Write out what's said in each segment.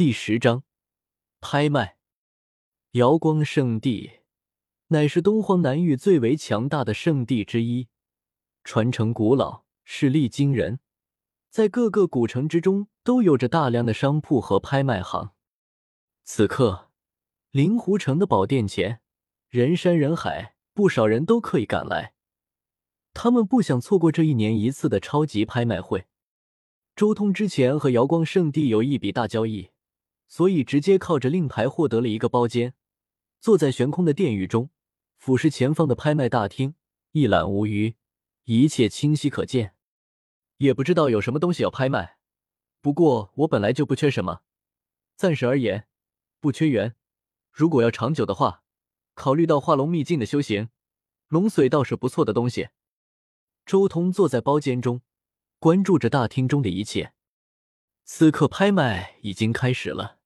第十章拍卖。瑶光圣地乃是东荒南域最为强大的圣地之一，传承古老，势力惊人，在各个古城之中都有着大量的商铺和拍卖行。此刻，灵狐城的宝殿前人山人海，不少人都刻意赶来，他们不想错过这一年一次的超级拍卖会。周通之前和瑶光圣地有一笔大交易。所以，直接靠着令牌获得了一个包间，坐在悬空的殿宇中，俯视前方的拍卖大厅，一览无余，一切清晰可见。也不知道有什么东西要拍卖，不过我本来就不缺什么，暂时而言不缺元。如果要长久的话，考虑到化龙秘境的修行，龙髓倒是不错的东西。周通坐在包间中，关注着大厅中的一切。此刻拍卖已经开始了。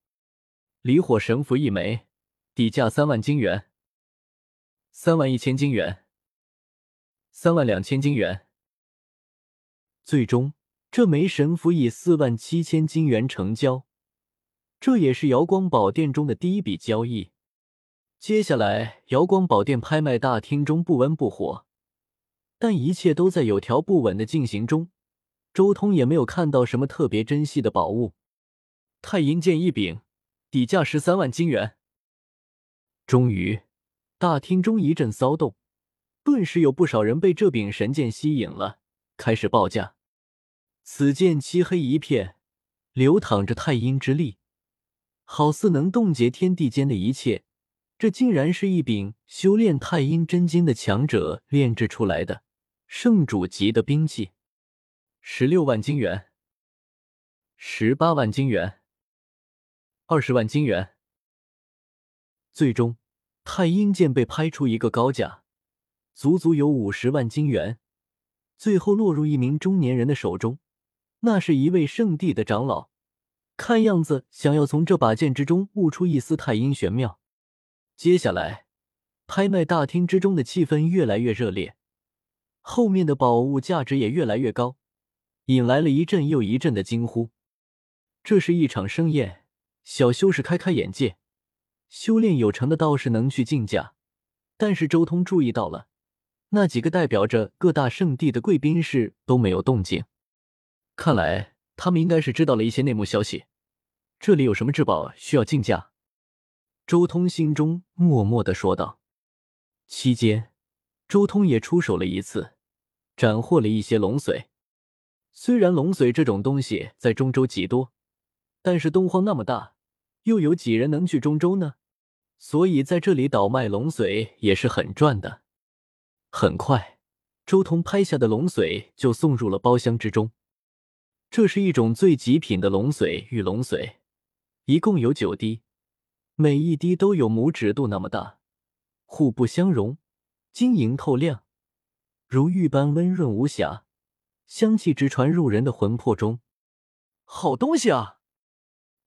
离火神符一枚，底价三万金元，三万一千金元，三万两千金元。最终，这枚神符以四万七千金元成交，这也是瑶光宝殿中的第一笔交易。接下来，瑶光宝殿拍卖大厅中不温不火，但一切都在有条不紊的进行中。周通也没有看到什么特别珍惜的宝物，太阴剑一柄。底价十三万金元。终于，大厅中一阵骚动，顿时有不少人被这柄神剑吸引了，开始报价。此剑漆黑一片，流淌着太阴之力，好似能冻结天地间的一切。这竟然是一柄修炼太阴真经的强者炼制出来的圣主级的兵器。十六万金元，十八万金元。二十万金元，最终太阴剑被拍出一个高价，足足有五十万金元，最后落入一名中年人的手中。那是一位圣地的长老，看样子想要从这把剑之中悟出一丝太阴玄妙。接下来，拍卖大厅之中的气氛越来越热烈，后面的宝物价值也越来越高，引来了一阵又一阵的惊呼。这是一场盛宴。小修士开开眼界，修炼有成的道士能去竞价，但是周通注意到了，那几个代表着各大圣地的贵宾室都没有动静，看来他们应该是知道了一些内幕消息。这里有什么至宝需要竞价？周通心中默默的说道。期间，周通也出手了一次，斩获了一些龙髓。虽然龙髓这种东西在中州极多，但是东荒那么大。又有几人能去中州呢？所以在这里倒卖龙髓也是很赚的。很快，周通拍下的龙髓就送入了包厢之中。这是一种最极品的龙髓——玉龙髓，一共有九滴，每一滴都有拇指肚那么大，互不相容，晶莹透亮，如玉般温润无瑕，香气直传入人的魂魄中。好东西啊，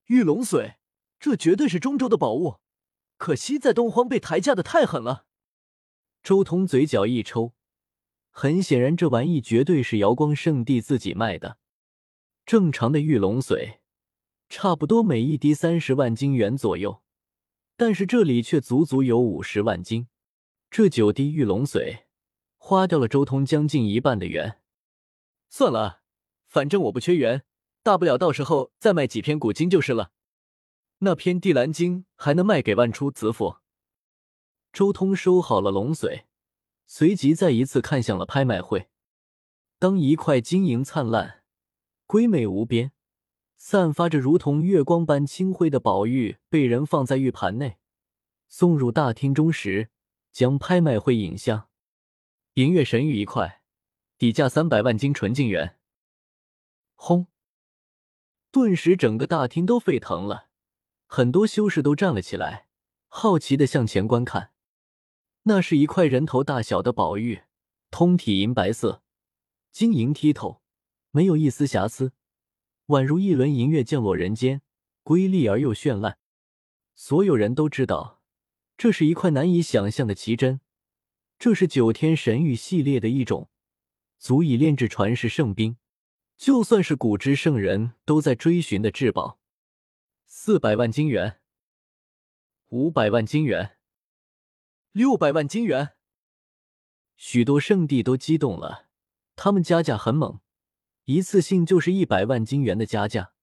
玉龙髓！这绝对是中州的宝物，可惜在东荒被抬价的太狠了。周通嘴角一抽，很显然这玩意绝对是瑶光圣地自己卖的。正常的玉龙髓，差不多每一滴三十万金元左右，但是这里却足足有五十万金。这九滴玉龙髓，花掉了周通将近一半的元。算了，反正我不缺元，大不了到时候再卖几篇古经就是了。那篇《地蓝经》还能卖给万出子府。周通收好了龙髓，随即再一次看向了拍卖会。当一块晶莹灿烂、瑰美无边、散发着如同月光般清辉的宝玉被人放在玉盘内，送入大厅中时，将拍卖会引向银月神玉一块，底价三百万金纯净元。轰！顿时，整个大厅都沸腾了。很多修士都站了起来，好奇的向前观看。那是一块人头大小的宝玉，通体银白色，晶莹剔透，没有一丝瑕疵，宛如一轮银月降落人间，瑰丽而又绚烂。所有人都知道，这是一块难以想象的奇珍，这是九天神玉系列的一种，足以炼制传世圣兵，就算是古之圣人都在追寻的至宝。四百万金元，五百万金元，六百万金元。许多圣地都激动了，他们加价很猛，一次性就是一百万金元的加价，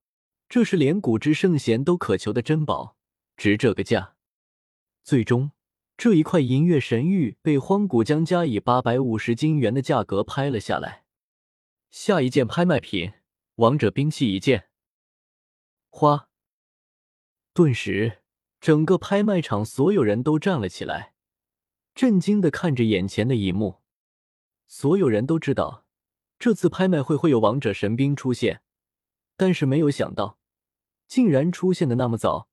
这是连古之圣贤都渴求的珍宝，值这个价。最终，这一块银月神玉被荒古江加以八百五十金元的价格拍了下来。下一件拍卖品，王者兵器一件。花。顿时，整个拍卖场所有人都站了起来，震惊的看着眼前的一幕。所有人都知道，这次拍卖会会有王者神兵出现，但是没有想到，竟然出现的那么早。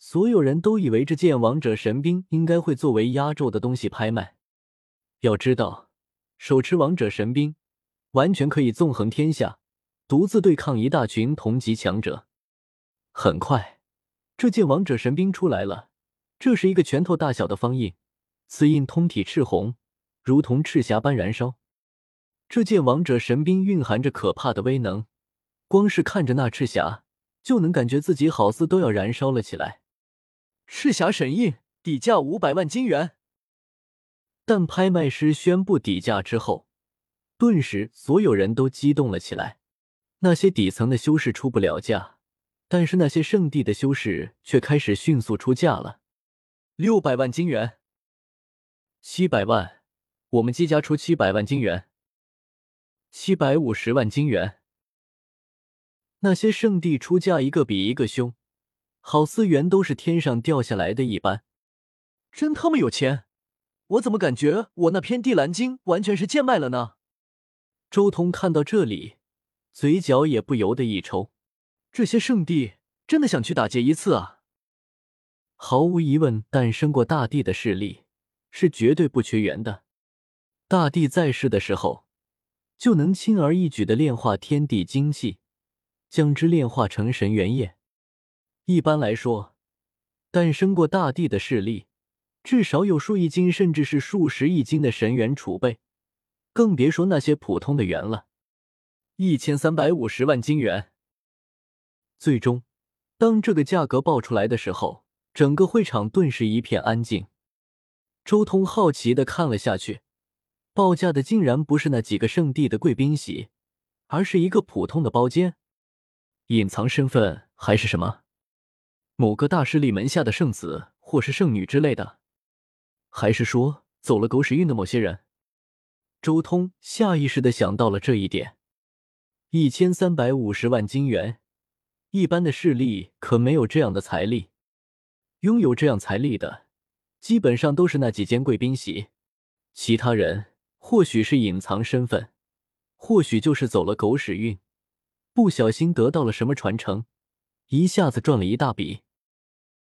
所有人都以为这件王者神兵应该会作为压轴的东西拍卖。要知道，手持王者神兵。完全可以纵横天下，独自对抗一大群同级强者。很快，这件王者神兵出来了。这是一个拳头大小的方印，此印通体赤红，如同赤霞般燃烧。这件王者神兵蕴含着可怕的威能，光是看着那赤霞，就能感觉自己好似都要燃烧了起来。赤霞神印底价五百万金元。但拍卖师宣布底价之后。顿时，所有人都激动了起来。那些底层的修士出不了价，但是那些圣地的修士却开始迅速出价了。六百万金元，七百万，我们姬家出七百万金元，七百五十万金元。那些圣地出价一个比一个凶，好似元都是天上掉下来的一般。真他妈有钱！我怎么感觉我那片地蓝晶完全是贱卖了呢？周通看到这里，嘴角也不由得一抽。这些圣地真的想去打劫一次啊！毫无疑问，诞生过大帝的势力是绝对不缺元的。大帝在世的时候，就能轻而易举的炼化天地精气，将之炼化成神元液。一般来说，诞生过大帝的势力，至少有数亿斤，甚至是数十亿斤的神元储备。更别说那些普通的元了，一千三百五十万金元。最终，当这个价格报出来的时候，整个会场顿时一片安静。周通好奇的看了下去，报价的竟然不是那几个圣地的贵宾席，而是一个普通的包间。隐藏身份还是什么？某个大势力门下的圣子或是圣女之类的？还是说走了狗屎运的某些人？周通下意识的想到了这一点，一千三百五十万金元，一般的势力可没有这样的财力。拥有这样财力的，基本上都是那几间贵宾席。其他人或许是隐藏身份，或许就是走了狗屎运，不小心得到了什么传承，一下子赚了一大笔。